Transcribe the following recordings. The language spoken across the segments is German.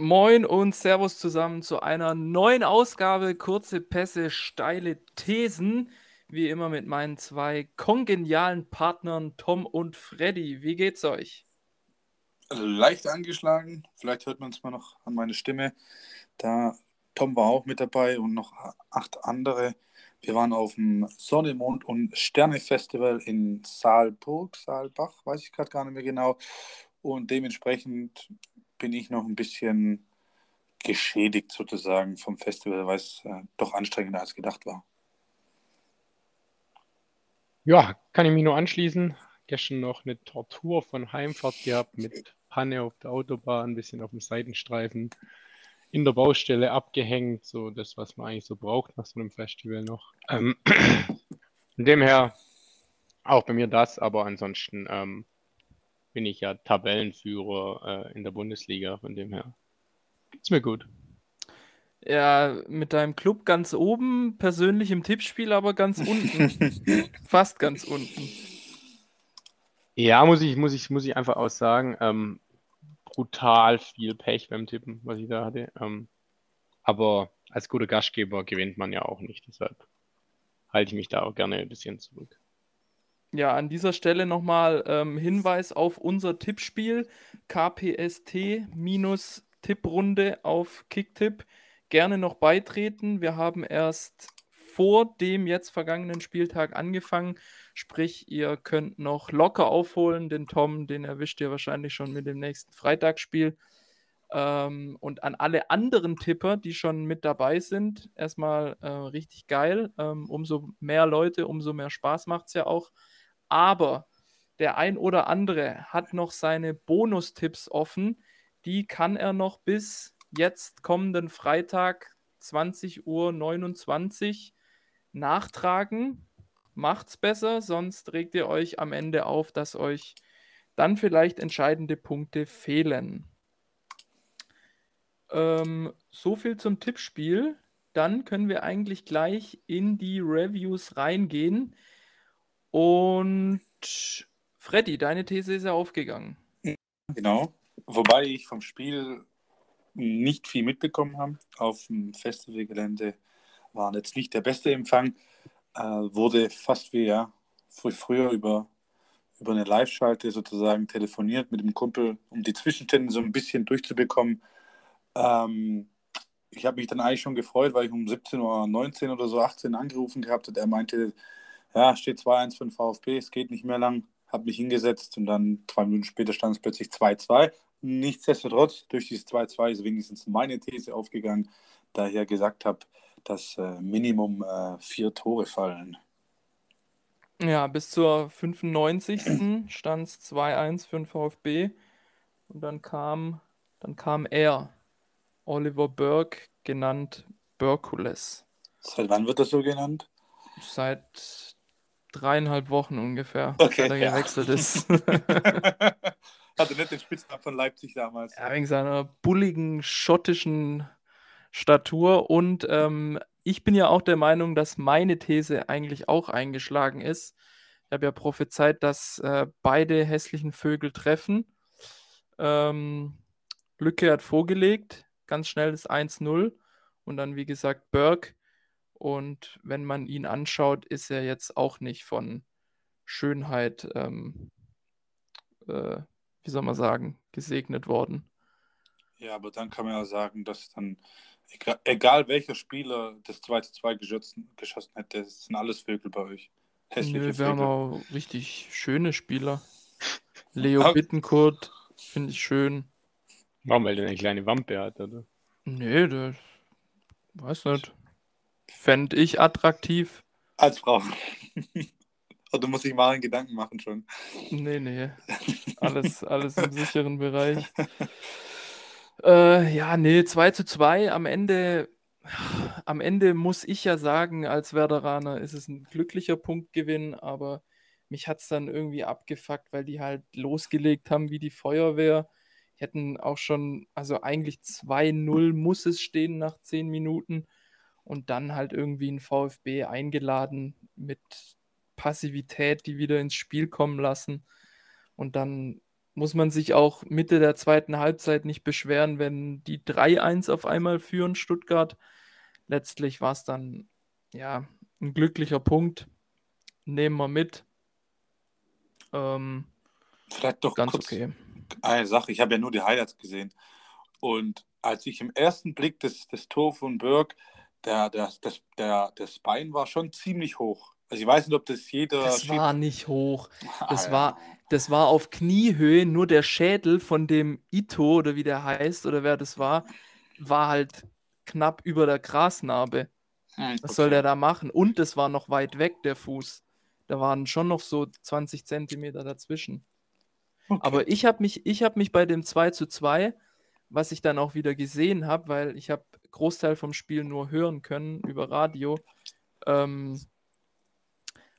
Moin und Servus zusammen zu einer neuen Ausgabe Kurze Pässe, steile Thesen. Wie immer mit meinen zwei kongenialen Partnern Tom und Freddy. Wie geht's euch? Leicht angeschlagen. Vielleicht hört man es mal noch an meine Stimme. Da Tom war auch mit dabei und noch acht andere. Wir waren auf dem Sonne, Mond und Sterne Festival in Saalburg, Saalbach, weiß ich gerade gar nicht mehr genau. Und dementsprechend bin ich noch ein bisschen geschädigt sozusagen vom Festival, weil es äh, doch anstrengender als gedacht war. Ja, kann ich mich nur anschließen. Gestern noch eine Tortur von Heimfahrt gehabt mit Panne auf der Autobahn, ein bisschen auf dem Seitenstreifen, in der Baustelle abgehängt, so das, was man eigentlich so braucht nach so einem Festival noch. Ähm, von dem her auch bei mir das, aber ansonsten ähm, bin ich ja Tabellenführer äh, in der Bundesliga, von dem her ist mir gut. Ja, mit deinem Club ganz oben, persönlich im Tippspiel, aber ganz unten. Fast ganz unten. Ja, muss ich, muss ich, muss ich einfach auch sagen. Ähm, brutal viel Pech beim Tippen, was ich da hatte. Ähm, aber als guter Gastgeber gewinnt man ja auch nicht. Deshalb halte ich mich da auch gerne ein bisschen zurück. Ja, an dieser Stelle nochmal ähm, Hinweis auf unser Tippspiel KPST-Tipprunde auf Kicktipp. Gerne noch beitreten. Wir haben erst vor dem jetzt vergangenen Spieltag angefangen. Sprich, ihr könnt noch locker aufholen. Den Tom, den erwischt ihr wahrscheinlich schon mit dem nächsten Freitagsspiel. Ähm, und an alle anderen Tipper, die schon mit dabei sind, erstmal äh, richtig geil. Ähm, umso mehr Leute, umso mehr Spaß macht es ja auch aber der ein oder andere hat noch seine Bonustipps offen. Die kann er noch bis jetzt kommenden Freitag 20.29 Uhr nachtragen. Macht's besser, sonst regt ihr euch am Ende auf, dass euch dann vielleicht entscheidende Punkte fehlen. Ähm, so viel zum Tippspiel. Dann können wir eigentlich gleich in die Reviews reingehen. Und Freddy, deine These ist ja aufgegangen. Genau. Wobei ich vom Spiel nicht viel mitbekommen habe. Auf dem Festivalgelände war jetzt nicht der beste Empfang. Äh, wurde fast wie ja früher über, über eine Live-Schalte sozusagen telefoniert mit dem Kumpel, um die Zwischenstände so ein bisschen durchzubekommen. Ähm, ich habe mich dann eigentlich schon gefreut, weil ich um 17.19 Uhr oder so 18 angerufen gehabt und er meinte, ja, steht 2-1 für den VfB, es geht nicht mehr lang, habe mich hingesetzt und dann zwei Minuten später stand es plötzlich 2-2. Nichtsdestotrotz, durch dieses 2-2 ist wenigstens meine These aufgegangen, da ich ja gesagt habe, dass äh, Minimum äh, vier Tore fallen. Ja, bis zur 95. stand es 2-1 für den VfB und dann kam, dann kam er, Oliver Burke, genannt Berkules. Seit wann wird das so genannt? Seit dreieinhalb Wochen ungefähr, okay, seit er ja. gewechselt ist. Hatte nicht den Spitznamen von Leipzig damals. Ja, wegen seiner bulligen schottischen Statur. Und ähm, ich bin ja auch der Meinung, dass meine These eigentlich auch eingeschlagen ist. Ich habe ja prophezeit, dass äh, beide hässlichen Vögel treffen. Ähm, Lücke hat vorgelegt, ganz schnell das 1-0. Und dann, wie gesagt, Burke und wenn man ihn anschaut, ist er jetzt auch nicht von Schönheit, ähm, äh, wie soll man sagen, gesegnet worden. Ja, aber dann kann man ja sagen, dass dann, egal, egal welcher Spieler das 2 zu 2 geschossen, geschossen hätte, das sind alles Vögel bei euch. Hässliche Nö, wir haben auch richtig schöne Spieler. Leo Bittenkurt finde ich schön. Warum, weil der eine kleine Wampe hat, oder? Nee, der weiß nicht. Fände ich attraktiv. Als Frau. Oder muss ich mal einen Gedanken machen schon? Nee, nee. Alles, alles im sicheren Bereich. Äh, ja, nee, 2 zu 2. Am Ende, am Ende muss ich ja sagen, als Werderaner ist es ein glücklicher Punktgewinn, aber mich hat es dann irgendwie abgefuckt, weil die halt losgelegt haben wie die Feuerwehr. Die hätten auch schon, also eigentlich 2-0 muss es stehen nach 10 Minuten und dann halt irgendwie ein VfB eingeladen mit Passivität, die wieder ins Spiel kommen lassen und dann muss man sich auch Mitte der zweiten Halbzeit nicht beschweren, wenn die 3-1 auf einmal führen, Stuttgart. Letztlich war es dann ja ein glücklicher Punkt. Nehmen wir mit. Ähm, Vielleicht doch ganz kurz okay. eine Sache. Ich habe ja nur die Highlights gesehen. Und als ich im ersten Blick das, das Tor von Berg, der, der, das, der, das Bein war schon ziemlich hoch. Also ich weiß nicht, ob das jeder. Das Schied- war nicht hoch. Das Ah, war, das war auf Kniehöhe, nur der Schädel von dem Ito oder wie der heißt oder wer das war, war halt knapp über der Grasnarbe. Hm, Was okay. soll der da machen? Und es war noch weit weg, der Fuß. Da waren schon noch so 20 Zentimeter dazwischen. Okay. Aber ich habe mich, ich hab mich bei dem 2 zu 2, was ich dann auch wieder gesehen habe, weil ich habe Großteil vom Spiel nur hören können über Radio, ähm,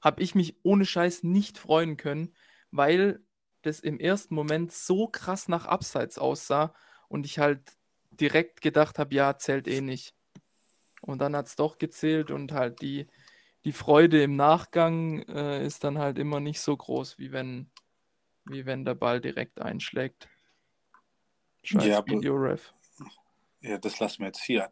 habe ich mich ohne Scheiß nicht freuen können, weil das im ersten Moment so krass nach Abseits aussah und ich halt direkt gedacht habe, ja, zählt eh nicht. Und dann hat es doch gezählt und halt die, die Freude im Nachgang äh, ist dann halt immer nicht so groß, wie wenn, wie wenn der Ball direkt einschlägt. Scheiß Ja, Videoref. Ja, das lassen wir jetzt hier.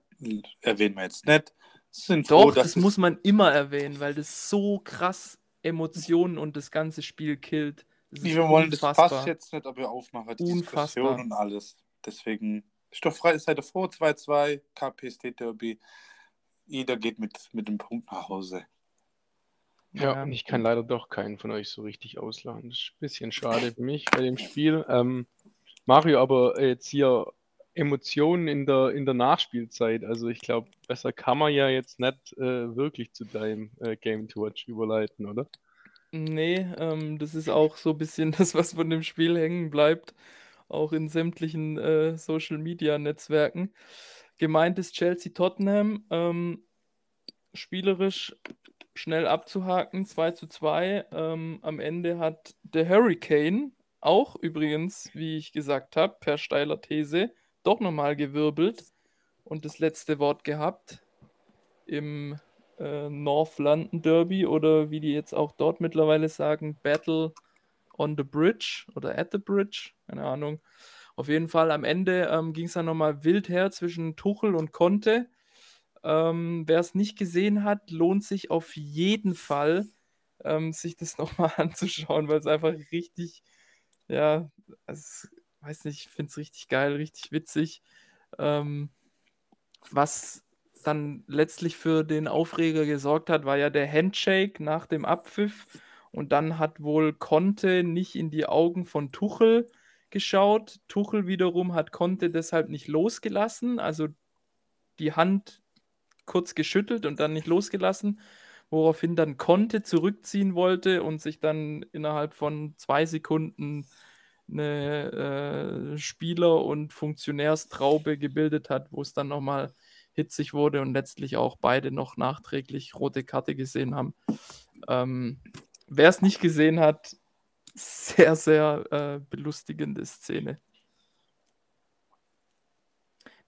Erwähnen wir jetzt nicht. Sind froh, Doch, dass das muss man immer erwähnen, weil das so krass Emotionen und das ganze Spiel killt. Wir wollen das. Fass jetzt nicht, aber aufmachen, die Unfassbar. Diskussion und alles. Deswegen ist doch frei, seid ihr froh, 2-2, KPSD Derby. Jeder geht mit, mit dem Punkt nach Hause. Ja, und ich kann leider doch keinen von euch so richtig auslachen. Das ist ein bisschen schade für mich bei dem Spiel. Ähm, Mario, aber jetzt hier Emotionen in der, in der Nachspielzeit. Also ich glaube, besser kann man ja jetzt nicht äh, wirklich zu deinem äh, Game to Watch überleiten, oder? Nee, ähm, das ist auch so ein bisschen das, was von dem Spiel hängen bleibt, auch in sämtlichen äh, Social-Media-Netzwerken. Gemeint ist Chelsea-Tottenham, ähm, spielerisch schnell abzuhaken, 2 zu 2. Ähm, am Ende hat der Hurricane, auch übrigens, wie ich gesagt habe, per steiler These, doch nochmal gewirbelt und das letzte Wort gehabt im äh, North London Derby oder wie die jetzt auch dort mittlerweile sagen, Battle on the Bridge oder at the Bridge, keine Ahnung. Auf jeden Fall am Ende ähm, ging es dann nochmal wild her zwischen Tuchel und Conte. Ähm, Wer es nicht gesehen hat, lohnt sich auf jeden Fall, ähm, sich das nochmal anzuschauen, weil es einfach richtig, ja, also, weiß nicht, ich finde es richtig geil, richtig witzig. Ähm, was dann letztlich für den Aufreger gesorgt hat, war ja der Handshake nach dem Abpfiff. Und dann hat wohl Conte nicht in die Augen von Tuchel geschaut. Tuchel wiederum hat Conte deshalb nicht losgelassen, also die Hand kurz geschüttelt und dann nicht losgelassen, woraufhin dann Conte zurückziehen wollte und sich dann innerhalb von zwei Sekunden eine äh, Spieler- und Funktionärstraube gebildet hat, wo es dann nochmal hitzig wurde und letztlich auch beide noch nachträglich rote Karte gesehen haben. Ähm, Wer es nicht gesehen hat, sehr, sehr äh, belustigende Szene.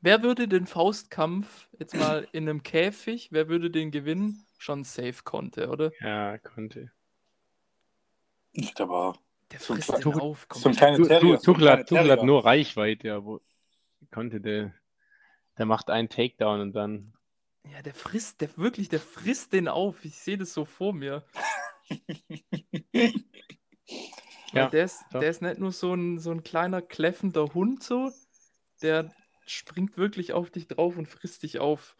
Wer würde den Faustkampf jetzt mal in einem Käfig, wer würde den gewinnen? Schon safe konnte, oder? Ja, konnte. Ich glaube auch. Der frisst den Tuchel- auf. so ein komplett. kleiner Tu- Terrier. Tuchel hat, nur Reichweite, ja, wo konnte der, der macht einen Takedown und dann Ja, der frisst, der wirklich, der frisst den auf. Ich sehe das so vor mir. Ja, der ist, doch. der ist nicht nur so ein, so ein kleiner kläffender Hund so, der springt wirklich auf dich drauf und frisst dich auf.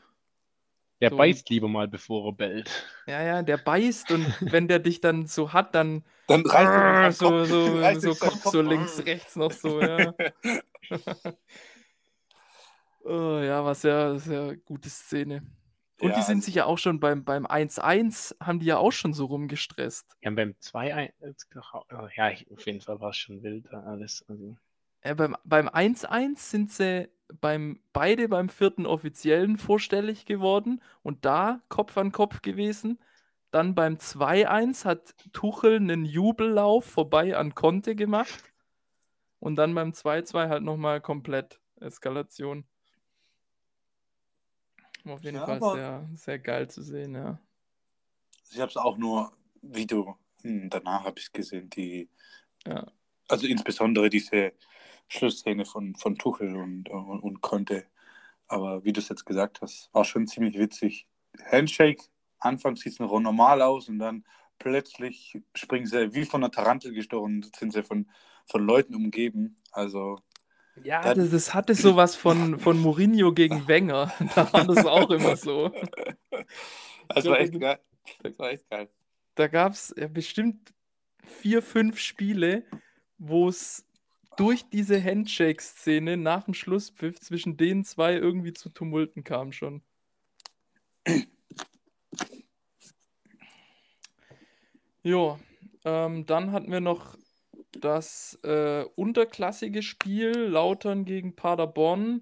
Der So. beißt lieber mal, bevor er bellt. Ja, ja, der beißt und wenn der dich dann so hat, dann Dann reißt er so, Kopf, so, reißt so seinen Kopf so links, Kopf. rechts noch so, ja. oh, ja, was ja, sehr gute Szene. Und Ja, die sind also- sich ja auch schon beim, beim 1-1, haben die ja auch schon so rumgestresst. Ja, beim 2 ja, ich, auf jeden Fall war es schon wild da alles. Also, Äh, beim beim 1-1 sind sie beim, beide beim vierten Offiziellen vorstellig geworden und da Kopf an Kopf gewesen. Dann beim 2-1 hat Tuchel einen Jubellauf vorbei an Conte gemacht. Und dann beim 2-2 halt nochmal komplett Eskalation. Auf jeden Ja, Fall sehr, sehr geil zu sehen, ja. Ich habe es auch nur Video. hm, Danach habe ich es gesehen. Die, Ja. also insbesondere diese Schlussszene von, von Tuchel und, und, und Conte. Aber wie du es jetzt gesagt hast, war schon ziemlich witzig. Handshake, anfangs sieht es noch normal aus und dann plötzlich springen sie wie von einer Tarantel gestochen, sind sie von, von Leuten umgeben. Also. Ja, das, das hatte sowas von, von Mourinho gegen Wenger. Da war das auch immer so. Das war echt geil. Das war echt geil. Da gab es ja bestimmt vier, fünf Spiele, wo es durch diese Handshake-Szene nach dem Schlusspfiff zwischen den zwei irgendwie zu Tumulten kam schon. Jo, ähm, dann hatten wir noch das äh, unterklassige Spiel Lautern gegen Paderborn.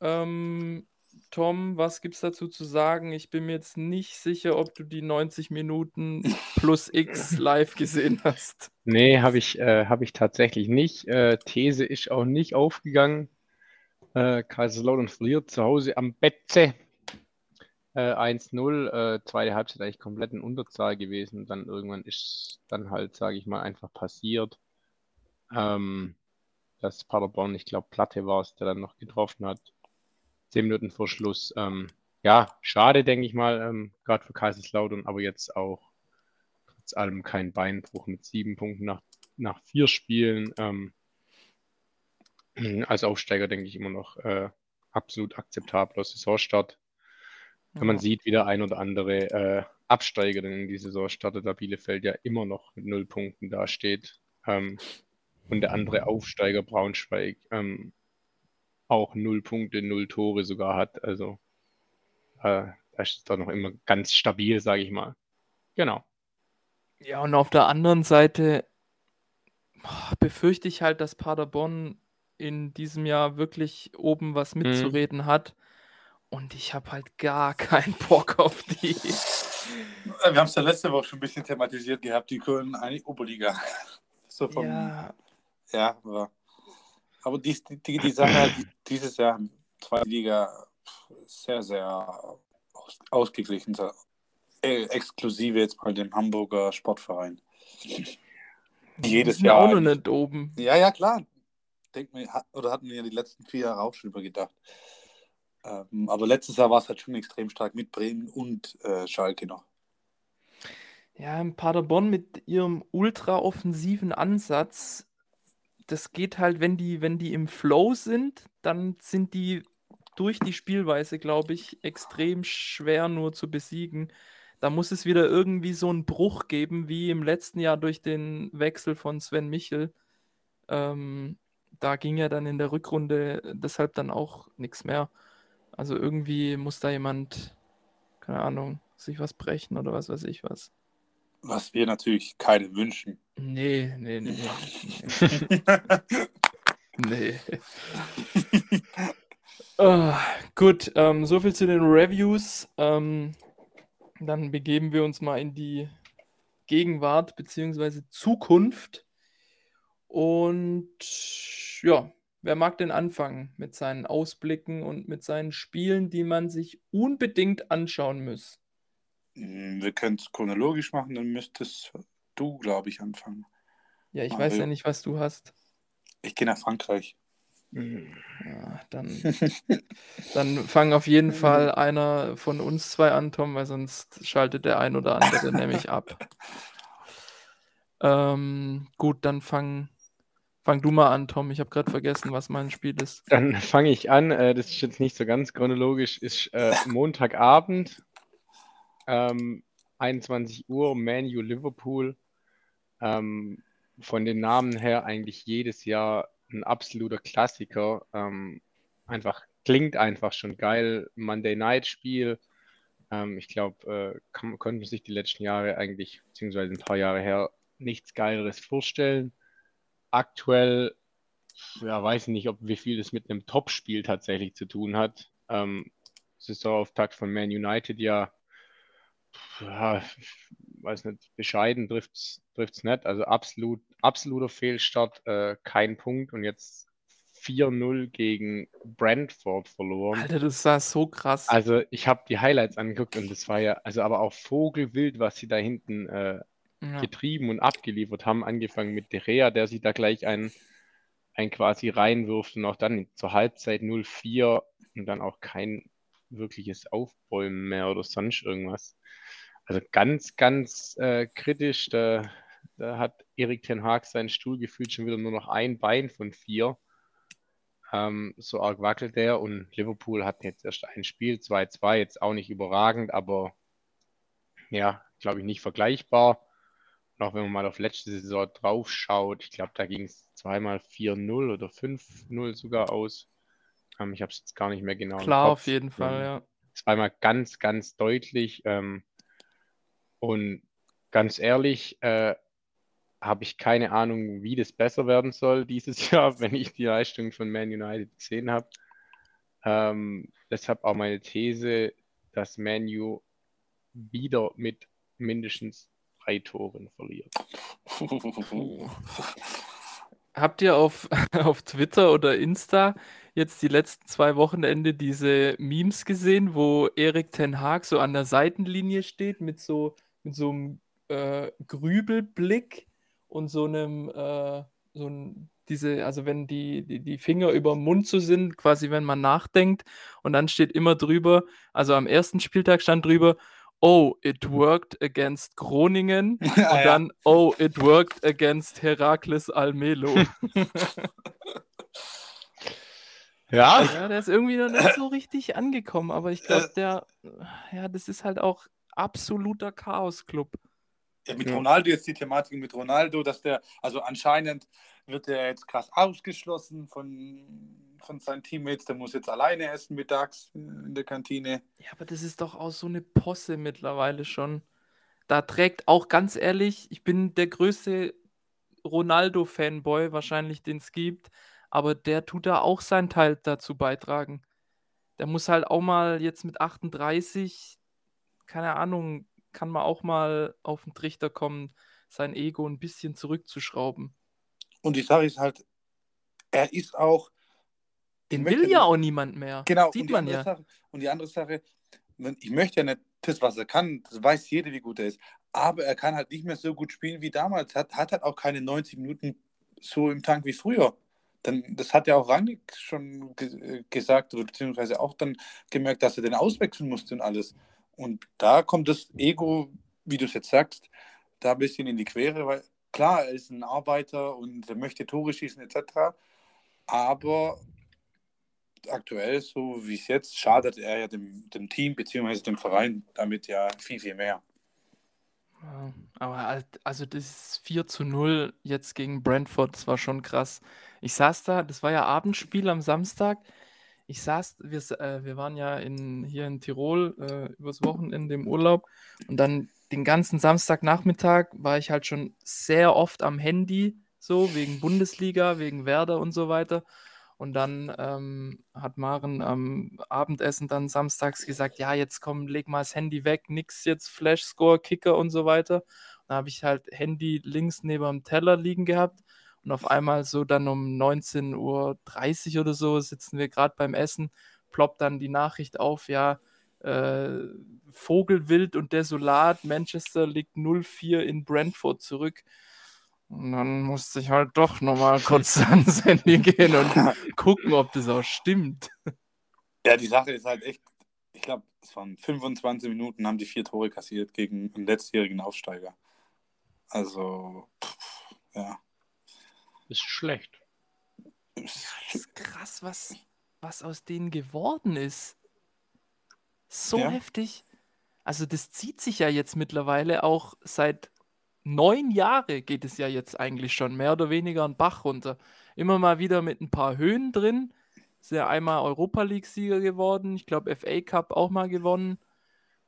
Ähm, Tom, was gibt es dazu zu sagen? Ich bin mir jetzt nicht sicher, ob du die 90 Minuten plus X live gesehen hast. Nee, habe ich, äh, hab ich tatsächlich nicht. Äh, These ist auch nicht aufgegangen. Äh, Kaiserslautern verliert zu Hause am Betze. Äh, 1-0, äh, zweite Halbzeit eigentlich komplett in Unterzahl gewesen. Dann irgendwann ist dann halt, sage ich mal, einfach passiert, ähm, dass Paderborn, ich glaube, Platte war es, der dann noch getroffen hat. Zehn Minuten vor Schluss. Ähm, ja, schade, denke ich mal, ähm, gerade für Kaiserslautern, aber jetzt auch trotz allem kein Beinbruch mit sieben Punkten nach, nach vier Spielen. Ähm, als Aufsteiger denke ich immer noch äh, absolut akzeptabler Saisonstart. Wenn man sieht, wie der ein oder andere äh, Absteiger denn in die Saison startet, da Bielefeld ja immer noch mit null Punkten dasteht. Ähm, und der andere Aufsteiger Braunschweig ähm, auch null Punkte, null Tore sogar hat. Also äh, da ist es doch noch immer ganz stabil, sage ich mal. Genau. Ja, und auf der anderen Seite befürchte ich halt, dass Paderborn in diesem Jahr wirklich oben was mhm. mitzureden mhm. hat. Und ich habe halt gar keinen Bock auf die. Wir haben es ja letzte Woche schon ein bisschen thematisiert gehabt, die können eigentlich Oberliga. So vom, ja. Ja, aber, aber die, die, die Sache die, dieses Jahr zweite Liga sehr, sehr aus, ausgeglichen. Äh, exklusive jetzt bei dem Hamburger Sportverein. Jedes Jahr. auch noch nicht oben. Ja, ja, klar. Denk mir, oder hatten wir ja die letzten vier Jahre auch schon übergedacht. Ähm, aber letztes Jahr war es halt schon extrem stark mit Bremen und äh, Schalke noch. Ja, in Paderborn mit ihrem ultra-offensiven Ansatz, das geht halt, wenn die, wenn die im Flow sind, dann sind die durch die Spielweise, glaube ich, extrem schwer nur zu besiegen. Da muss es wieder irgendwie so einen Bruch geben, wie im letzten Jahr durch den Wechsel von Sven Michel. Ähm, da ging ja dann in der Rückrunde deshalb dann auch nichts mehr. Also irgendwie muss da jemand, keine Ahnung, sich was brechen oder was weiß ich was. Was wir natürlich keine wünschen. Nee, nee, nee. Nee. oh, gut, ähm, soviel zu den Reviews. Ähm, dann begeben wir uns mal in die Gegenwart bzw. Zukunft. Und ja, Wer mag denn anfangen mit seinen Ausblicken und mit seinen Spielen, die man sich unbedingt anschauen muss? Hm, wir können es chronologisch machen, dann müsstest du, glaube ich, anfangen. Ja, ich Aber weiß ja nicht, was du hast. Ich gehe nach Frankreich. Hm, ja, dann, dann fang auf jeden Fall einer von uns zwei an, Tom, weil sonst schaltet der ein oder andere nämlich ab. Ähm, gut, dann fang, Fang du mal an, Tom. Ich habe gerade vergessen, was mein Spiel ist. Dann fange ich an. Äh, das ist jetzt nicht so ganz chronologisch. Ist äh, Montagabend, ähm, 21 Uhr, Manu Liverpool. Ähm, von den Namen her eigentlich jedes Jahr ein absoluter Klassiker. Ähm, einfach klingt einfach schon geil. Monday Night Spiel. Ähm, ich glaube, äh, konnte man sich die letzten Jahre eigentlich, beziehungsweise ein paar Jahre her, nichts Geileres vorstellen aktuell, ja, weiß ich nicht, ob wie viel das mit einem Top-Spiel tatsächlich zu tun hat. Ähm, Saisonauftakt von Man United ja, ja weiß nicht, bescheiden trifft es nicht. Also absolut, absoluter Fehlstart, äh, kein Punkt und jetzt 4-0 gegen Brentford verloren. Alter, das war so krass. Also ich habe die Highlights angeguckt und das war ja, also aber auch Vogelwild, was sie da hinten äh, ja. getrieben und abgeliefert haben, angefangen mit Derea, der sich da gleich ein, ein quasi reinwirft und auch dann zur Halbzeit 0-4 und dann auch kein wirkliches Aufbäumen mehr oder sonst irgendwas. Also ganz, ganz äh, kritisch. Da, da hat Erik Ten Haag seinen Stuhl gefühlt schon wieder nur noch ein Bein von vier. Ähm, so arg wackelt der und Liverpool hat jetzt erst ein Spiel, 2-2, jetzt auch nicht überragend, aber ja, glaube ich, nicht vergleichbar. Und auch wenn man mal auf letzte Saison drauf schaut, ich glaube, da ging es zweimal 4-0 oder 5-0 sogar aus. Ähm, ich habe es jetzt gar nicht mehr genau. Klar, auf jeden Fall, ähm, ja. Zweimal ganz, ganz deutlich. Ähm, und ganz ehrlich, äh, habe ich keine Ahnung, wie das besser werden soll dieses Jahr, wenn ich die Leistung von Man United gesehen habe. Ähm, deshalb auch meine These, dass Man U wieder mit mindestens drei Toren verliert. Habt ihr auf, auf Twitter oder Insta jetzt die letzten zwei Wochenende diese Memes gesehen, wo Erik Ten Haag so an der Seitenlinie steht mit so, mit so einem äh, Grübelblick und so einem, äh, so ein, diese, also wenn die, die, die Finger über dem Mund so sind, quasi wenn man nachdenkt und dann steht immer drüber, also am ersten Spieltag stand drüber, oh, it worked against Groningen und ja, dann, oh, it worked against Herakles Almelo. ja. Ja, der ist irgendwie noch nicht so richtig angekommen, aber ich glaube, der, ja, das ist halt auch absoluter Chaos-Club. Ja, mit. Ronaldo jetzt die Thematik mit Ronaldo, dass der, also anscheinend wird er jetzt krass ausgeschlossen von, von seinen Teammates. Der muss jetzt alleine essen mittags in der Kantine. Ja, aber das ist doch auch so eine Posse mittlerweile schon. Da trägt auch ganz ehrlich, ich bin der größte Ronaldo-Fanboy wahrscheinlich, den es gibt, aber der tut da auch seinen Teil dazu beitragen. Der muss halt auch mal jetzt mit 38, keine Ahnung, kann man auch mal auf den Trichter kommen, sein Ego ein bisschen zurückzuschrauben. Und die Sache ist halt, er ist auch. Den will ja auch niemand mehr. Genau, sieht man ja. Sache, und die andere Sache, ich möchte ja nicht das, was er kann, das weiß jeder, wie gut er ist. Aber er kann halt nicht mehr so gut spielen wie damals. Hat, hat halt auch keine 90 Minuten so im Tank wie früher. Dann, das hat ja auch Rangnick schon ge gesagt, oder beziehungsweise auch dann gemerkt, dass er den auswechseln musste und alles. Und da kommt das Ego, wie du es jetzt sagst, da ein bisschen in die Quere, weil klar, er ist ein Arbeiter und er möchte Tore schießen etc. Aber aktuell, so wie es jetzt, schadet er ja dem, dem Team bzw. dem Verein damit ja viel, viel mehr. Aber also das 4 zu 0 jetzt gegen Brentford, das war schon krass. Ich saß da, das war ja Abendspiel am Samstag ich saß, wir, äh, wir waren ja in, hier in Tirol äh, übers Wochenende im Urlaub und dann den ganzen Samstagnachmittag war ich halt schon sehr oft am Handy, so wegen Bundesliga, wegen Werder und so weiter. Und dann ähm, hat Maren am Abendessen dann samstags gesagt, ja, jetzt komm, leg mal das Handy weg, nix jetzt Flash, Score, Kicker und so weiter. Dann habe ich halt Handy links neben dem Teller liegen gehabt und auf einmal so dann um 19.30 Uhr oder so sitzen wir gerade beim Essen, ploppt dann die Nachricht auf, ja, äh, Vogelwild und desolat, Manchester liegt 0-4 in Brentford zurück. Und dann musste ich halt doch nochmal kurz ans Handy gehen und gucken, ob das auch stimmt. Ja, die Sache ist halt echt, ich glaube, es waren 25 Minuten, haben die vier Tore kassiert gegen einen letztjährigen Aufsteiger. Also, pff, ja ist schlecht. Das ist krass, was, was aus denen geworden ist. So ja. heftig. Also das zieht sich ja jetzt mittlerweile auch seit neun Jahren geht es ja jetzt eigentlich schon mehr oder weniger einen Bach runter. Immer mal wieder mit ein paar Höhen drin. Ist ja einmal Europa League-Sieger geworden. Ich glaube, FA Cup auch mal gewonnen.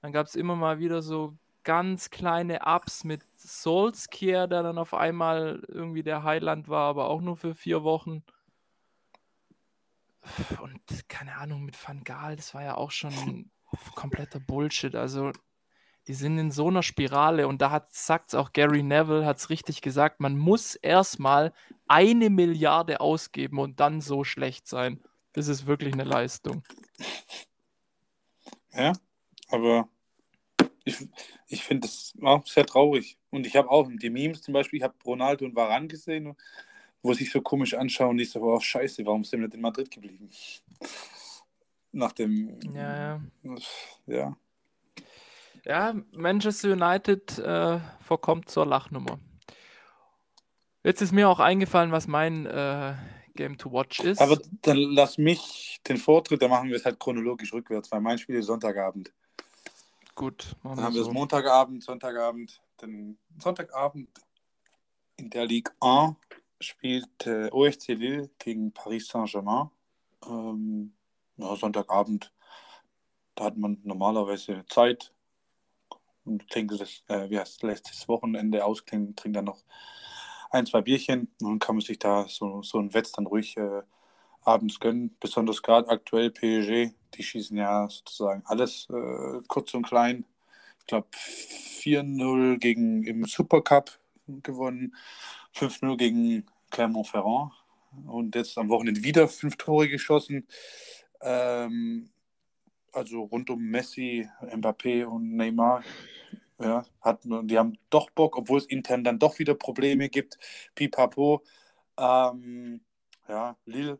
Dann gab es immer mal wieder so ganz kleine Ups mit Solskjaer, der dann auf einmal irgendwie der Highland war, aber auch nur für vier Wochen. Und keine Ahnung, mit Van Gaal, das war ja auch schon kompletter Bullshit. Also, die sind in so einer Spirale und da sagt es auch Gary Neville, hat es richtig gesagt, man muss erstmal eine Milliarde ausgeben und dann so schlecht sein. Das ist wirklich eine Leistung. Ja, aber Ich, ich finde das auch sehr traurig. Und ich habe auch die Memes zum Beispiel, ich habe Ronaldo und Varan gesehen, wo sich so komisch anschauen. Ich so, oh scheiße, warum sind wir nicht in Madrid geblieben? Nach dem. Ja, ja. Ja, ja Manchester United äh, verkommt zur Lachnummer. Jetzt ist mir auch eingefallen, was mein äh, Game to Watch ist. Aber dann lass mich den Vortritt, dann machen wir es halt chronologisch rückwärts, weil mein Spiel ist Sonntagabend. Gut, machen dann haben wir es Montagabend, Sonntagabend, dann Sonntagabend in der Ligue 1 spielt äh, OFC Lille gegen Paris Saint-Germain. Ähm, ja, Sonntagabend, da hat man normalerweise Zeit und trinkt das, äh, wie heißt, lässt das Wochenende ausklingen, trinkt dann noch ein, zwei Bierchen und dann kann man sich da so, so ein Wetz dann ruhig äh, abends gönnen. Besonders gerade aktuell PSG, die schießen ja sozusagen alles äh, kurz und klein. Ich glaube 4-0 gegen im Supercup gewonnen, 5-0 gegen Clermont-Ferrand und jetzt am Wochenende wieder fünf Tore geschossen. Ähm, also rund um Messi, Mbappé und Neymar. Ja, hat, die haben doch Bock, obwohl es intern dann doch wieder Probleme gibt. Pipapo. Ähm, ja, Lille,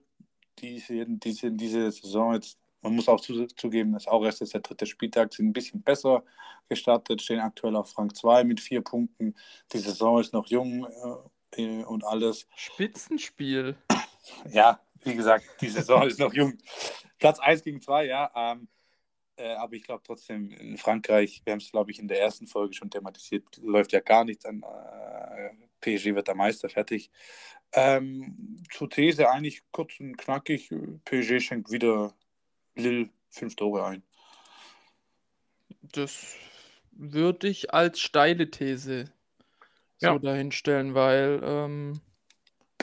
die diese, diese Saison jetzt, man muss auch zugeben, dass auch erst der dritte Spieltag sind ein bisschen besser gestartet, stehen aktuell auf Rang 2 mit vier Punkten. Die Saison ist noch jung äh, und alles. Spitzenspiel. Ja, wie gesagt, die Saison ist noch jung. Platz 1 gegen 2, ja. Ähm, äh, aber ich glaube trotzdem, in Frankreich, wir haben es, glaube ich, in der ersten Folge schon thematisiert, läuft ja gar nichts an. Äh, PSG wird der Meister, fertig. Ähm, zur These eigentlich kurz und knackig: PSG schenkt wieder Lille fünf Tore ein. Das würde ich als steile These so ja. dahinstellen, weil, ähm,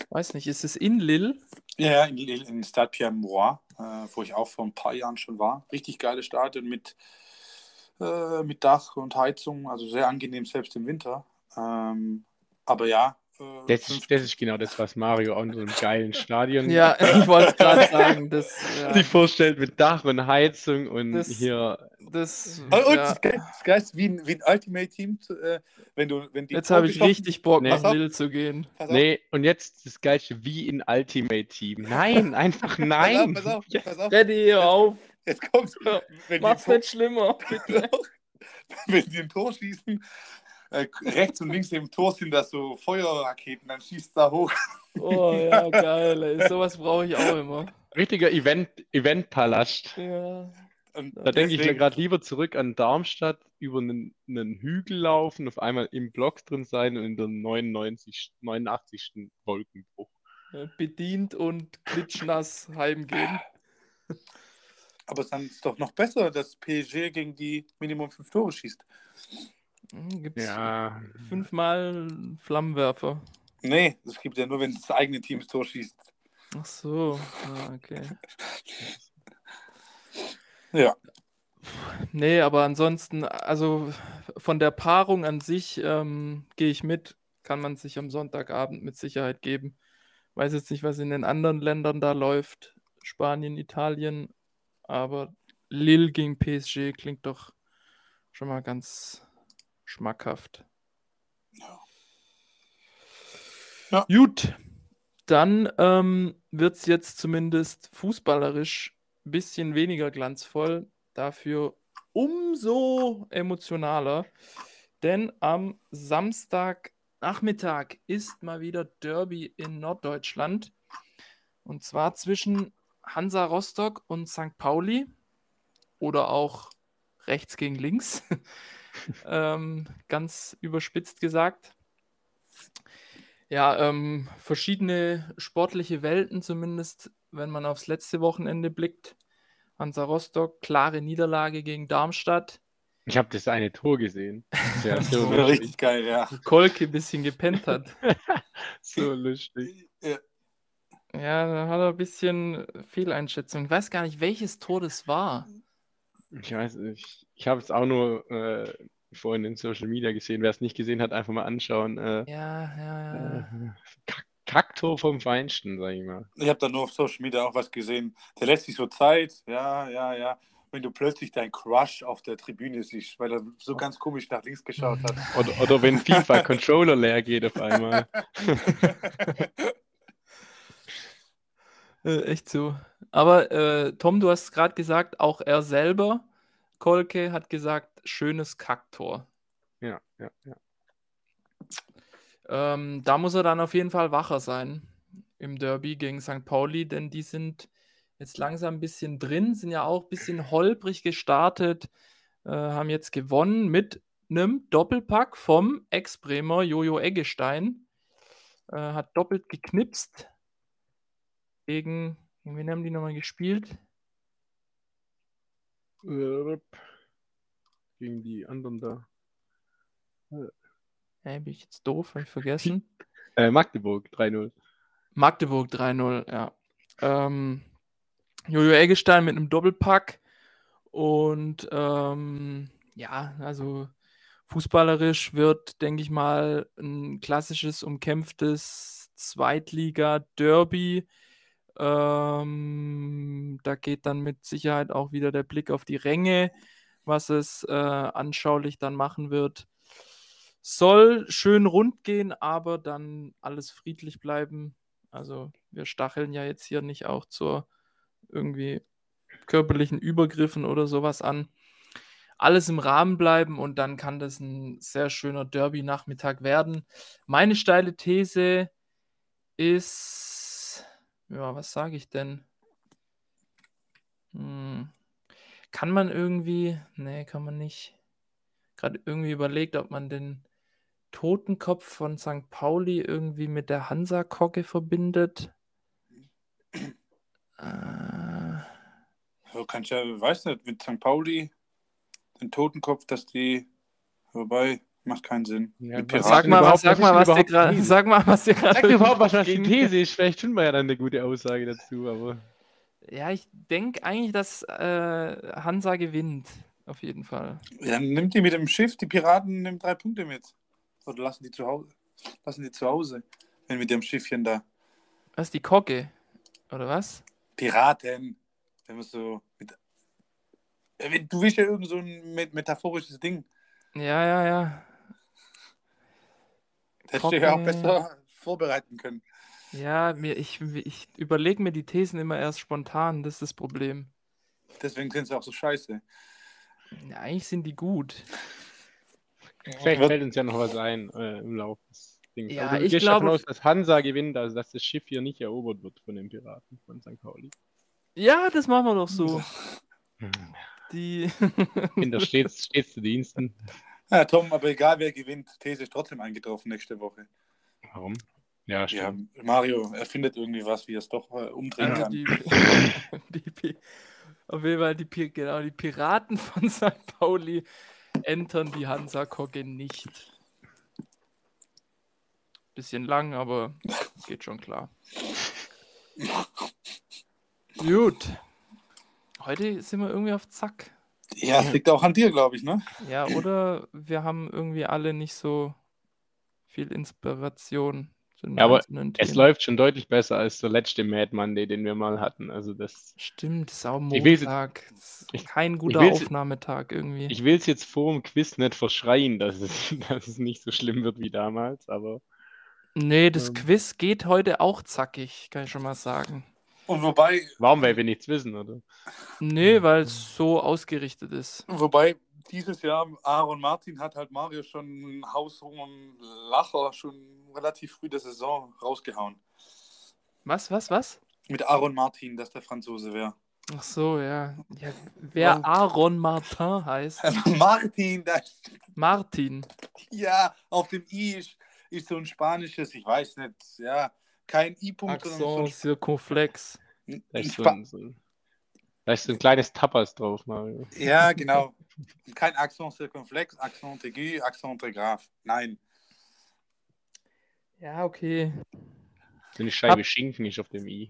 weiß nicht, ist es in Lille? Ja, in Lille, in Stade Pierre-Mauroy äh, wo ich auch vor ein paar Jahren schon war. Richtig geile Stadion mit, äh, mit Dach und Heizung, also sehr angenehm selbst im Winter. Ähm, aber ja. Äh, das, ist, das ist genau das, was Mario auch in so einem geilen Stadion. ja, ich wollte es gerade sagen. Das, ja. sich vorstellt mit Dach und Heizung und das, hier das, oh, und ja. das Geist wie ein, wie ein Ultimate Team, äh, wenn du, wenn die Jetzt habe ich richtig Bock, nee. nach Lille zu gehen. Nee, und jetzt das Geilste wie ein Ultimate Team. Nein, einfach nein. pass auf, pass auf, pass auf. Ready, auf. Jetzt kommt's. Mach's nicht schlimmer, bitte. wenn die ein Tor schießen, äh, rechts und links neben dem Tor sind da so Feuerraketen, dann schießt da hoch. Oh ja, geil. Ey. Sowas brauche ich auch immer. Richtiger Event, Eventpalast. Ja. Und da denke ich mir gerade lieber zurück an Darmstadt, über einen, einen, Hügel laufen, auf einmal im Block drin sein und in der 99, 89. Wolkenbruch. bedient und klitschnass heimgehen. Aber dann ist doch noch besser, dass PSG gegen die Minimum 5 Tore schießt. Hm, Gibt es ja. fünfmal Flammenwerfer? Nee, das gibt ja nur, wenn das eigene Team das Tor schießt. Ach so, ah, okay. Ja. Nee, aber ansonsten, also von der Paarung an sich ähm, gehe ich mit, kann man sich am Sonntagabend mit Sicherheit geben. Weiß jetzt nicht, was in den anderen Ländern da läuft, Spanien, Italien, aber Lille gegen PSG klingt doch schon mal ganz schmackhaft. Ja. ja. Gut, dann ähm, wird es jetzt zumindest fußballerisch ein bisschen weniger glanzvoll, dafür umso emotionaler. Denn am Samstagnachmittag ist mal wieder Derby in Norddeutschland. Und zwar zwischen Hansa Rostock und St. Pauli. Oder auch rechts gegen links. ähm, ganz überspitzt gesagt. Ja, ähm, verschiedene sportliche Welten, zumindest wenn man aufs letzte Wochenende blickt. Hansa Rostock, klare Niederlage gegen Darmstadt. Ich habe das eine Tor gesehen. Ja, so richtig geil, ja. Kolke ein bisschen gepennt hat. so lustig. Ja. ja, da hat er ein bisschen Fehleinschätzung. Ich weiß gar nicht, welches Tor das war. Ich weiß nicht. Ich habe es auch nur äh, vorhin in Social Media gesehen. Wer es nicht gesehen hat, einfach mal anschauen. Äh, ja, ja, ja. Äh, Kacktor vom Feinsten, sag ich mal. Ich habe da nur auf Social Media auch was gesehen. Der lässt sich so Zeit, ja, ja, ja. wenn du plötzlich deinen Crush auf der Tribüne siehst, weil er so ganz komisch nach links geschaut hat. Oder, oder wenn FIFA-Controller leer geht auf einmal. Äh, echt so. Aber äh, Tom, du hast gerade gesagt, auch er selber, Kolke, hat gesagt, schönes Kacktor. Ja, ja, ja. Ähm, da muss er dann auf jeden Fall wacher sein im Derby gegen St. Pauli, denn die sind jetzt langsam ein bisschen drin, sind ja auch ein bisschen holprig gestartet, äh, haben jetzt gewonnen mit einem Doppelpack vom Ex-Bremer Jojo Eggestein. Äh, hat doppelt geknipst gegen, gegen wen haben die nochmal gespielt? Gegen die anderen da. Hey, bin ich jetzt doof, habe ich vergessen. Äh, Magdeburg 3-0. Magdeburg 3-0, ja. Ähm, Jojo Eggestein mit einem Doppelpack und ähm, ja, also fußballerisch wird, denke ich mal, ein klassisches umkämpftes Zweitliga-Derby. Ähm, da geht dann mit Sicherheit auch wieder der Blick auf die Ränge, was es äh, anschaulich dann machen wird. Soll schön rund gehen, aber dann alles friedlich bleiben. Also wir stacheln ja jetzt hier nicht auch zur irgendwie körperlichen Übergriffen oder sowas an. Alles im Rahmen bleiben und dann kann das ein sehr schöner Derby-Nachmittag werden. Meine steile These ist, ja, was sage ich denn? Hm. Kann man irgendwie, nee, kann man nicht. Gerade irgendwie überlegt, ob man den Totenkopf von St. Pauli irgendwie mit der Hansa-Kogge verbindet. Äh, Du kannst ja, weiß nicht, mit St. Pauli, den Totenkopf, dass die, wobei, macht keinen Sinn. Ja, sag mal, was, sag mal, was dir These? sag mal, was dir gerade. Sag überhaupt, was die. These ist. Vielleicht finden wir ja dann eine gute Aussage dazu, aber. Ja, ich denke eigentlich, dass äh, Hansa gewinnt. Auf jeden Fall. Ja, Dann nimmt die mit dem Schiff, die Piraten nehmen drei Punkte mit. Oder lassen die zu Hause. Lassen die zu Hause. Wenn mit dem Schiffchen da. Was die Kogge? Oder was? Piraten. Wenn man so mit. Du willst ja irgend so ein met- metaphorisches Ding. Ja, ja, ja. Hättest du ja auch besser vorbereiten können. Ja, mir, ich, ich überlege mir die Thesen immer erst spontan. Das ist das Problem. Deswegen sind sie auch so scheiße. Ja, eigentlich sind die gut. Vielleicht fällt uns ja noch was ein äh, im Laufe des Dings. Ja, du ich gehst davon aus, dass Hansa gewinnt, also dass das Schiff hier nicht erobert wird von den Piraten von St. Pauli. Ja, das machen wir doch so. Die. Bin da stets, stets zu Diensten. Ja, Tom, aber egal wer gewinnt, These ist trotzdem eingetroffen nächste Woche. Warum? Ja, Ja. Mario erfindet irgendwie was, wie er es doch äh, umdrehen Also kann. die, die, auf jeden Fall die, genau, die Piraten von St. Pauli entern die Hansa-Kogge nicht. Bisschen lang, aber geht schon klar. Gut. Heute sind wir irgendwie auf Zack. Ja, das liegt auch an dir, glaube ich, ne? Ja, oder wir haben irgendwie alle nicht so viel Inspiration Ja, aber Es läuft schon deutlich besser als der letzte Mad Monday, den wir mal hatten. Also das. Stimmt, das ist auch Ich will's- Montag. Das ist ich- kein guter will's- Aufnahmetag irgendwie. Ich will es jetzt vor dem Quiz nicht verschreien, dass es, dass es nicht so schlimm wird wie damals, aber Nee, das Ähm. Quiz geht heute auch zackig, kann ich schon mal sagen. Und wobei, warum, weil wir nichts wissen, oder? Nee, weil es so ausgerichtet ist. wobei dieses Jahr Aaron Martin hat halt Mario schon einen haushohen Lacher schon relativ früh der Saison rausgehauen. Was, was, was? Mit Aaron Martin, dass der Franzose wäre. Ach so, ja. ja wer Was? Aaron Martin heißt. Martin, das, Martin. ja, auf dem I ist, ist so ein spanisches, ich weiß nicht, ja, kein I-Punkt, Accent so ein, Da ist so ein, so ein, da ist so ein kleines Tapas drauf, Mario. Ja, genau. Kein Accent circonflex, Accent aigu, Accent très grave. Nein. Ja, okay. So eine Scheibe Schinken ist auf dem I.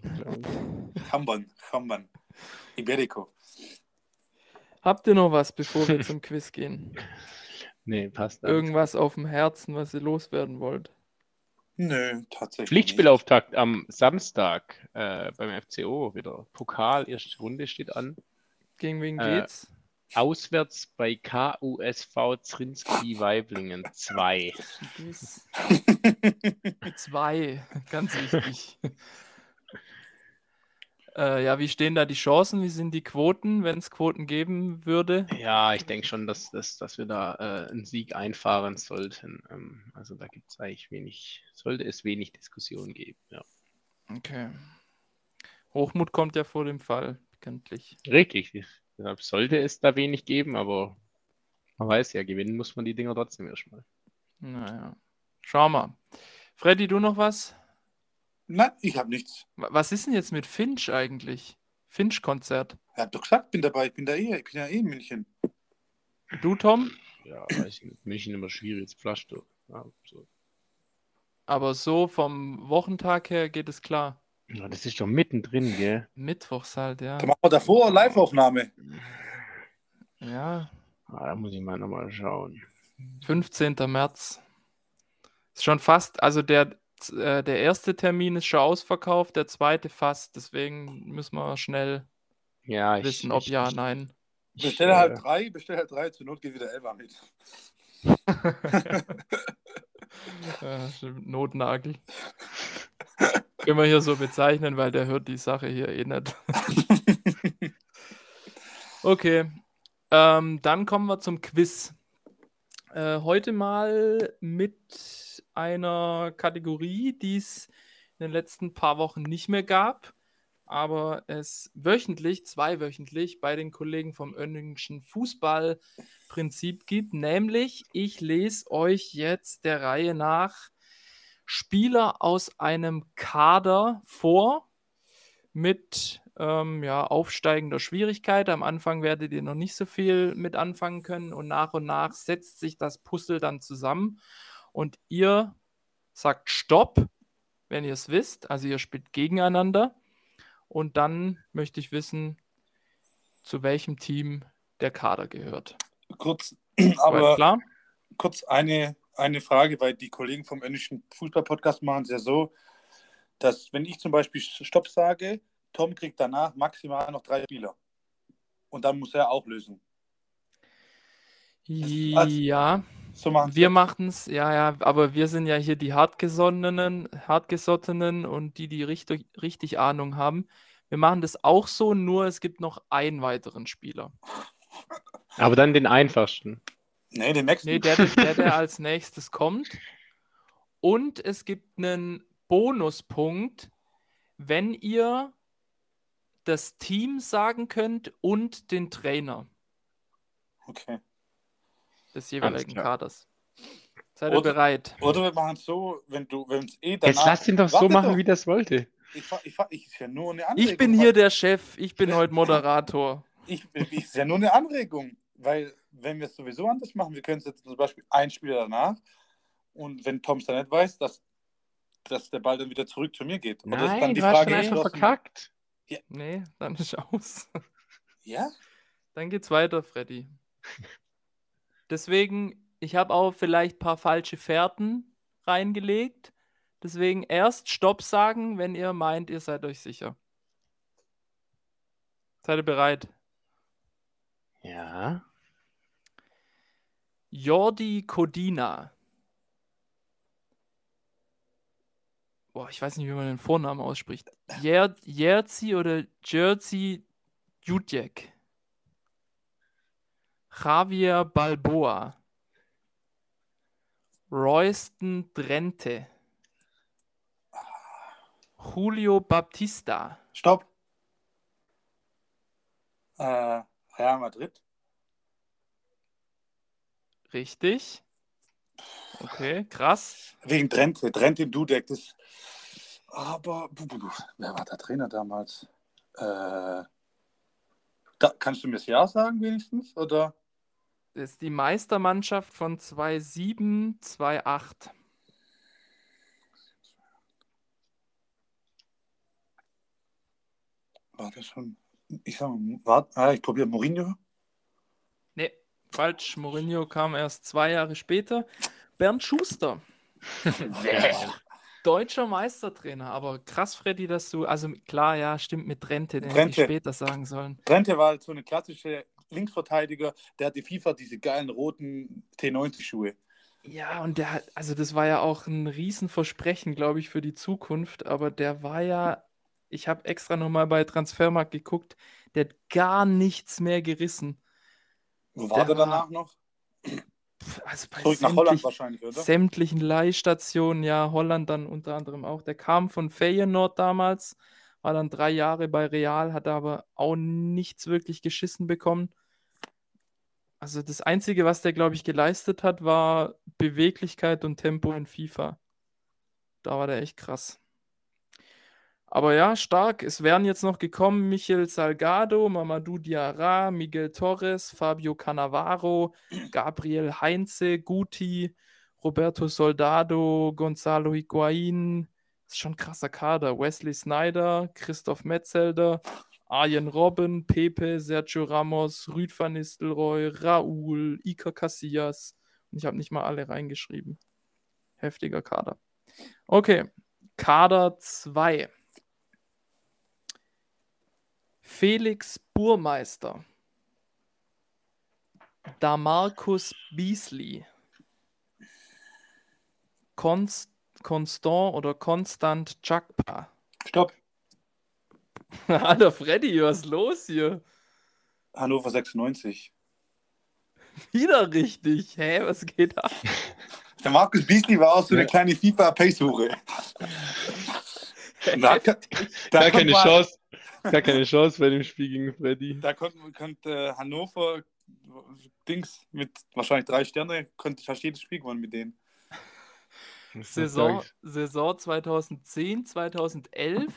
Chamban, Chamban. Iberico. Habt ihr noch was, bevor wir zum Quiz gehen? Nee, passt. alles. Irgendwas auf dem Herzen, was ihr loswerden wollt? Nö, tatsächlich. Pflichtspielauftakt am Samstag äh, beim FCO wieder. Pokal, erste Runde steht an. Gegen wen Äh, geht's? Auswärts bei KUSV Zrinski Weiblingen 2. Dies- Zwei, ganz wichtig. Äh, ja, wie stehen da die Chancen? Wie sind die Quoten, wenn es Quoten geben würde? Ja, ich denke schon, dass, dass, dass wir da äh, einen Sieg einfahren sollten. Ähm, also da gibt es eigentlich wenig, sollte es wenig Diskussion geben. Ja. Okay. Hochmut kommt ja vor dem Fall, bekanntlich. Richtig, deshalb sollte es da wenig geben, aber man weiß ja, gewinnen muss man die Dinger trotzdem erstmal. Naja. Schau mal. Freddy, du noch was? Nein, ich habe nichts. Wa- Was ist denn jetzt mit Finch eigentlich? Finch-Konzert. Er hat doch gesagt, bin dabei, ich bin da eh, ich bin ja eh in München. Du, Tom? Ja, ich. München immer schwierig, jetzt Pflaster. Ja, so. Aber so vom Wochentag her geht es klar. ja, das ist doch mittendrin, gell? Mittwochs halt, ja. Da machen wir davor Live-Aufnahme. Ja, Ah, da muss ich mal nochmal schauen. 15. März. Ist schon fast, also der, äh, der erste Termin ist schon ausverkauft, der zweite fast. Deswegen müssen wir schnell Ja, ich, wissen, ob ich, ja, ich, nein. ich, Bestell äh, halt drei, bestell halt drei, zur Not geht wieder Elva mit. Ja, Notnagel. Können wir hier so bezeichnen, weil der hört die Sache hier eh nicht. Okay, ähm, dann kommen wir zum Quiz. Äh, heute mal mit einer Kategorie, die es in den letzten paar Wochen nicht mehr gab, aber es wöchentlich, zweiwöchentlich bei den Kollegen vom Önningen Fußballprinzip gibt, nämlich ich lese euch jetzt der Reihe nach Spieler aus einem Kader vor mit ähm, ja, aufsteigender Schwierigkeit. Am Anfang werdet ihr noch nicht so viel mit anfangen können und nach und nach setzt sich das Puzzle dann zusammen und ihr sagt Stopp, wenn ihr es wisst. Also ihr spielt gegeneinander und dann möchte ich wissen, zu welchem Team der Kader gehört. Kurz, aber klar? kurz eine, eine Frage, weil die Kollegen vom Önischen Fußball-Podcast machen es ja so, dass wenn ich zum Beispiel Stopp sage, Tom kriegt danach maximal noch drei Spieler. Und dann muss er auch lösen. Ja, So machen wir machen es, ja, ja, aber wir sind ja hier die hartgesonnenen, hartgesottenen und die, die richtig, richtig Ahnung haben. Wir machen das auch so, nur es gibt noch einen weiteren Spieler. aber dann den einfachsten. Nee, den nächsten. Nee, der, der, der als nächstes kommt. Und es gibt einen Bonuspunkt, wenn ihr das Team sagen könnt und den Trainer Okay. Des jeweiligen. Kaders. Seid ihr bereit? Oder wir machen es so, wenn du, wenn es eh danach... Jetzt lass ihn doch so machen, doch. wie das wollte. Ich, ich, ich ist ja nur eine Anregung. Ich bin hier der Chef, ich bin heute Moderator. Ich, ich ist ja nur eine Anregung, weil wenn wir es sowieso anders machen, wir können es jetzt zum Beispiel ein Spieler danach und wenn Tom es dann nicht weiß, dass, dass der Ball dann wieder zurück zu mir geht. Oder ist dann Nein, die du hast Frage schon einfach geschlossen? verkackt. Nee, dann ist aus. Ja? Dann geht's weiter, Freddy. Deswegen, ich habe auch vielleicht ein paar falsche Fährten reingelegt. Deswegen erst Stopp sagen, wenn ihr meint, ihr seid euch sicher. Seid ihr bereit? Ja. Jordi Kodina. Boah, ich weiß nicht, wie man den Vornamen ausspricht. Jer Jerzy oder Jerzy Jutjek. Javier Balboa. Royston Drenthe. Julio Baptista. Stopp. Äh, Real Madrid. Richtig. Okay, krass. Wegen Drenthe. Drenthe im Dudek. Das... Aber wer war der Trainer damals? Äh, da, kannst du mir das Jahr sagen wenigstens? Oder? Das ist die Meistermannschaft von 2-7, 2-8. War das schon? Ich sag mal, war, ah, ich probiere Mourinho. Nee, falsch. Mourinho kam erst zwei Jahre später. Bernd Schuster. Deutscher Meistertrainer, aber krass, Freddy, dass du, also klar, ja, stimmt mit Rente, den hätte ich später sagen sollen. Trente war halt so eine klassische Linksverteidiger, der hat die FIFA diese geilen roten T90-Schuhe. Ja, und der hat, also das war ja auch ein Riesenversprechen, glaube ich, für die Zukunft, aber der war ja, ich habe extra nochmal bei Transfermarkt geguckt, der hat gar nichts mehr gerissen. Wo war Der der danach noch? Also bei Zurück nach Holland wahrscheinlich, oder? sämtlichen Leihstationen, ja, Holland dann unter anderem auch. Der kam von Feyenoord damals, war dann drei Jahre bei Real, hat aber auch nichts wirklich geschissen bekommen. Also das Einzige, was der, glaube ich, geleistet hat, war Beweglichkeit und Tempo in FIFA. Da war der echt krass. Aber ja, stark. Es wären jetzt noch gekommen Michel Salgado, Mamadou Diarra, Miguel Torres, Fabio Cannavaro, Gabriel Heinze, Guti, Roberto Soldado, Gonzalo Higuain. Das ist schon ein krasser Kader. Wesley Snyder, Christoph Metzelder, Arjen Robben, Pepe, Sergio Ramos, Rüd van Nistelrooy, Raúl, Iker Casillas. Und ich habe nicht mal alle reingeschrieben. Heftiger Kader. Okay, Kader 2. Felix Burmeister. Damarcus Beasley. Const Constant oder Constant Chakpa. Stopp. Alter Freddy, was ist los hier? Hannover 96. Wieder richtig. Hä, was geht ab? Der Markus Beasley war auch so eine Ja. kleine FIFA-Pace-Hure. Da, da, Gar konnte keine man- Chance. Gar keine Chance bei dem Spiel gegen Freddy. Da konnte, konnte Hannover Dings mit wahrscheinlich drei Sterne, konnte fast jedes Spiel gewonnen mit denen. Saison, Saison 2010, 2011,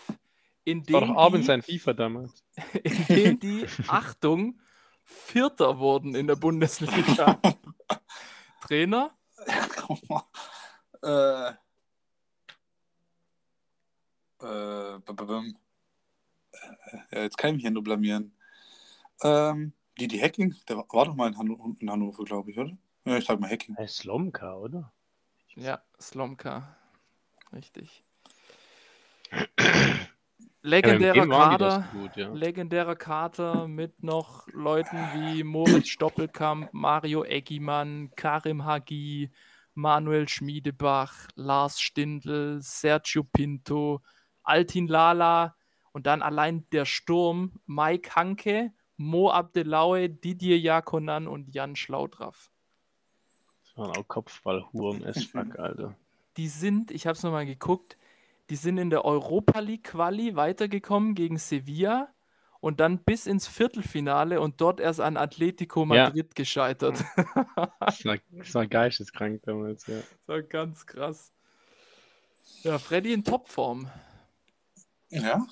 in doch dem Abend die, sein FIFA damals. in dem die, Achtung, Vierter wurden in der Bundesliga. Trainer? äh, äh. Äh, ja, jetzt kann ich mich ja nur blamieren. Ähm, die, die Hacking, der war- war doch mal in, Hanno in Hannover, glaube ich, oder? Ja, ich sag mal Hacking. Hey, Slomka, oder? Ja, Slomka. Richtig. Legendärer Kader. gut, ja. Legendärer Kater mit noch Leuten wie Moritz Stoppelkamp, Mario Eggimann, Karim Hagi, Manuel Schmiedebach, Lars Stindl, Sergio Pinto, Altin Lala und dann allein der Sturm, Mike Hanke, Mo Abdelaue, Didier Jakonan und Jan Schlaudraff. Das waren auch Kopfballhuren as fuck, Alter. Die sind, ich habe es nochmal geguckt, die sind in der Europa League Quali weitergekommen gegen Sevilla und dann bis ins Viertelfinale und dort erst an Atletico Ja. Madrid gescheitert. Das war, das war geisteskrank damals, ja. Das war ganz krass. Ja, Freddy in Topform. Ja,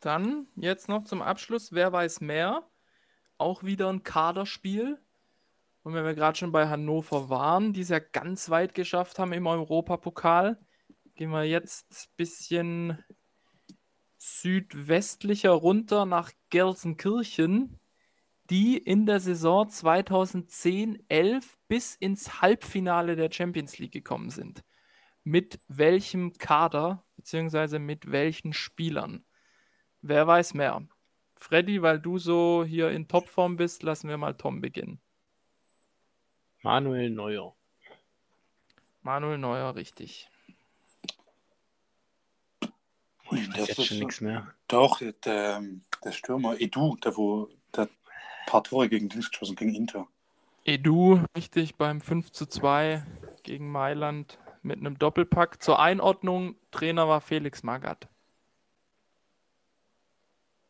Dann jetzt noch zum Abschluss, wer weiß mehr? Auch wieder ein Kaderspiel. Und wenn wir gerade schon bei Hannover waren, die es ja ganz weit geschafft haben im Europapokal, gehen wir jetzt ein bisschen südwestlicher runter nach Gelsenkirchen, die in der Saison 2010-11 bis ins Halbfinale der Champions League gekommen sind. Mit welchem Kader beziehungsweise mit welchen Spielern? Wer weiß mehr? Freddy, weil du so hier in Topform bist, lassen wir mal Tom beginnen. Manuel Neuer. Manuel Neuer, richtig. Oh, ich Das jetzt ist schon nichts mehr. doch, der, der Stürmer Edu, der wo der hat ein paar Tore gegen Dings geschossen, gegen Inter. Edu, richtig, beim 5 zu 2 gegen Mailand mit einem Doppelpack. Zur Einordnung, Trainer war Felix Magath.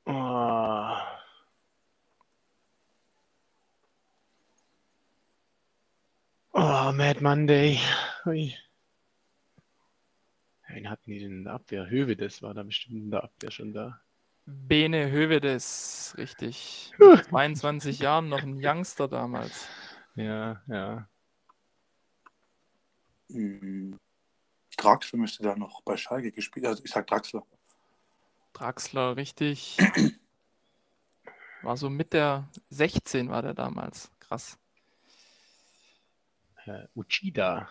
Oh. Oh, Mad Monday. Ui. Wen hatten die denn in der Abwehr? Höwe, das war da bestimmt in der Abwehr schon da. Bene Hövedes, richtig. Mit 22 Jahren noch ein Youngster damals. Ja, ja. Mhm. Draxler müsste da noch bei Schalke gespielt Also ich sag Draxler. Draxler, richtig. War so mit der 16 war der damals. Krass. Äh, Uchida.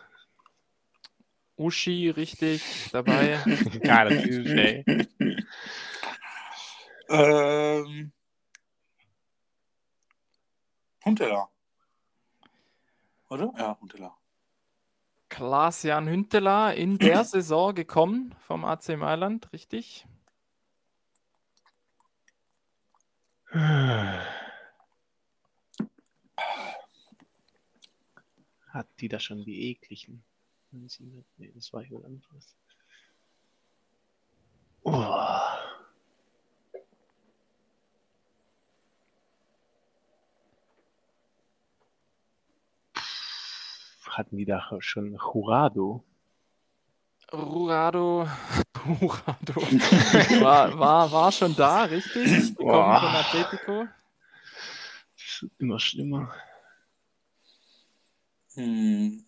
Uschi, richtig, dabei. Geiler Typ, ey. Ähm, Huntela. Oder? Ja, Huntela. Klaas-Jan Hünteler in der Saison gekommen vom AC Mailand, richtig? Hat die da schon die ekligen? Nee, das war jemand anderes. Oh. Hatten die da schon Jurado? Rurado, Rurado war, war, war schon da, richtig? Gekommen Boah. von Atletico. Das wird immer schlimmer. Hm.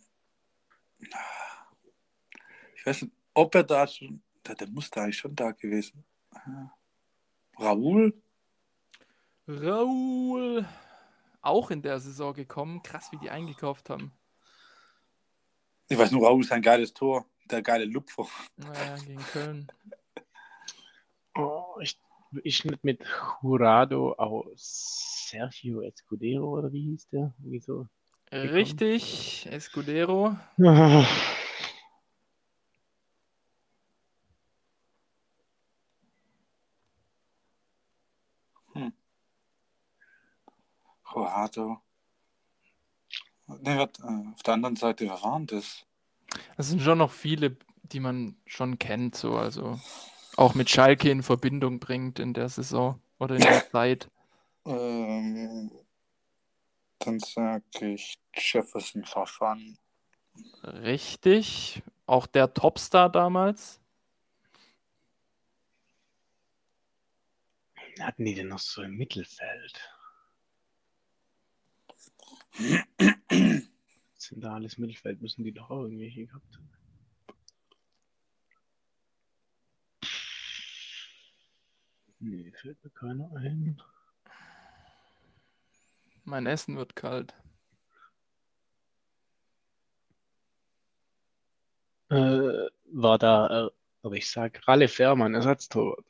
Ich weiß nicht, ob er da schon. Der, der muss da eigentlich schon da gewesen. Ah. Raoul? Raul auch in der Saison gekommen. Krass, wie die eingekauft haben. Ich weiß nur, Raoul ist ein geiles Tor. Der geile Lupfer. Naja, gegen Köln. Oh, ich, ich nicht mit Jurado aus Sergio Escudero oder wie hieß der? Wieso? Richtig, Escudero. Rohato. Nee, wat, äh, auf der anderen Seite, wer waren das? Das sind schon noch viele, die man schon kennt, so, also auch mit Schalke in Verbindung bringt in der Saison oder in der Zeit. Ähm, dann sage ich Jefferson Farfan. Richtig. Auch der Topstar damals. Hatten die denn noch so im Mittelfeld? Zentrales Mittelfeld müssen die doch auch irgendwelche gehabt haben. Nee, fällt mir keiner ein. Mein Essen wird kalt. Äh, war da, äh, aber ich sag Ralle Fährmann, Ersatztorwart.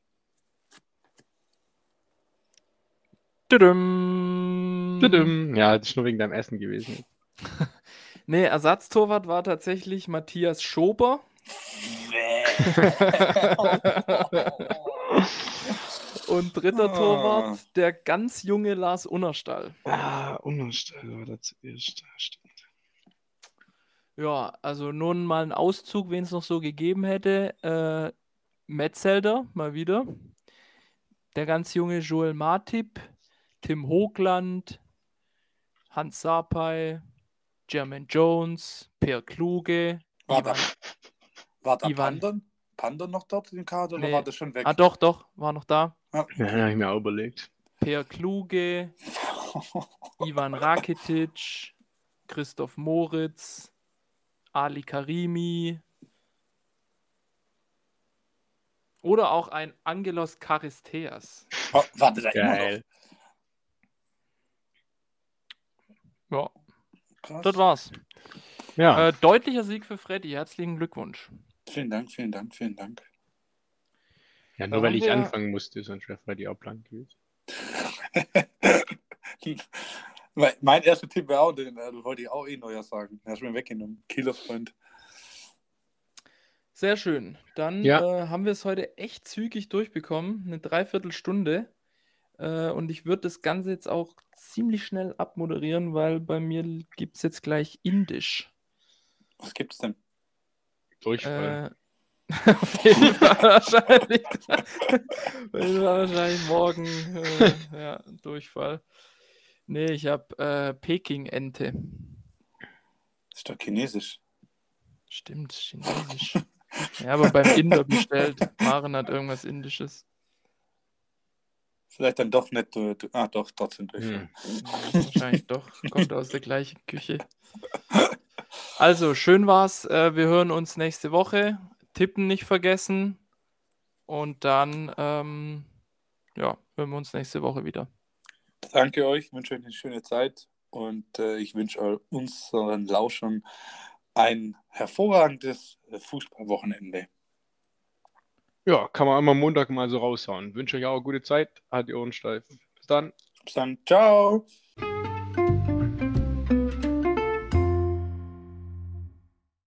Tudum. Tudum. Ja, das ist nur wegen deinem Essen gewesen. Nee, Ersatztorwart war tatsächlich Matthias Schober. Und dritter Ah. Torwart, der ganz junge Lars Unnerstall. Ah, Unnerstall war da zuerst. Ja, stimmt. Ja, also nun mal ein Auszug, wen es noch so gegeben hätte. Äh, Metzelder, mal wieder. Der ganz junge Joel Martip, Tim Hoogland, Hans Sapai, Jermaine Jones, Per Kluge. War da, Ivan- war da Ivan. Pandon noch dort im Kader oder Nee. war das schon weg? Ah, doch, doch, war noch da. Ja, habe ich mir auch überlegt. Per Kluge, Ivan Rakitic, Christoph Moritz, Ali Karimi oder auch ein Angelos Charisteas. Wa- Warte da immer Geil. Ja, noch. Krass. das war's. Ja, Äh, deutlicher Sieg für Freddy. Herzlichen Glückwunsch. Vielen Dank, vielen Dank, vielen Dank. ja nur weil ich wir- anfangen musste, sonst wäre Freddy auch blank gewesen. Mein- mein erster Tipp wäre auch, den äh, wollte ich auch eh neuer sagen. Den hast du mir weggenommen. Killerfreund. Sehr schön. Dann Ja. äh, haben wir es heute echt zügig durchbekommen. Eine Dreiviertelstunde. Äh, und ich würde das Ganze jetzt auch ziemlich schnell abmoderieren, weil bei mir gibt es jetzt gleich Indisch. Was gibt's denn? Durchfall. Äh, auf jeden Fall wahrscheinlich. auf jeden Fall wahrscheinlich morgen äh, ja, Durchfall. Nee, ich habe äh, Peking-Ente. Ist doch chinesisch. Stimmt, chinesisch. ja, aber beim Inder bestellt. Maren hat irgendwas Indisches. Vielleicht dann doch nicht. Du, du, ah, doch, trotzdem durch. Hm. Wahrscheinlich doch. Kommt aus der gleichen Küche. Also, schön war's. Äh, wir hören uns nächste Woche. Tippen nicht vergessen. Und dann, ähm, ja, hören wir uns nächste Woche wieder. Danke euch, wünsche euch eine schöne Zeit und äh, ich wünsche unseren Lauschern ein hervorragendes Fußballwochenende. Ja, kann man immer Montag mal so raushauen. Wünsche euch auch eine gute Zeit. Hat die Ohren steif. Bis dann. Bis dann. Ciao.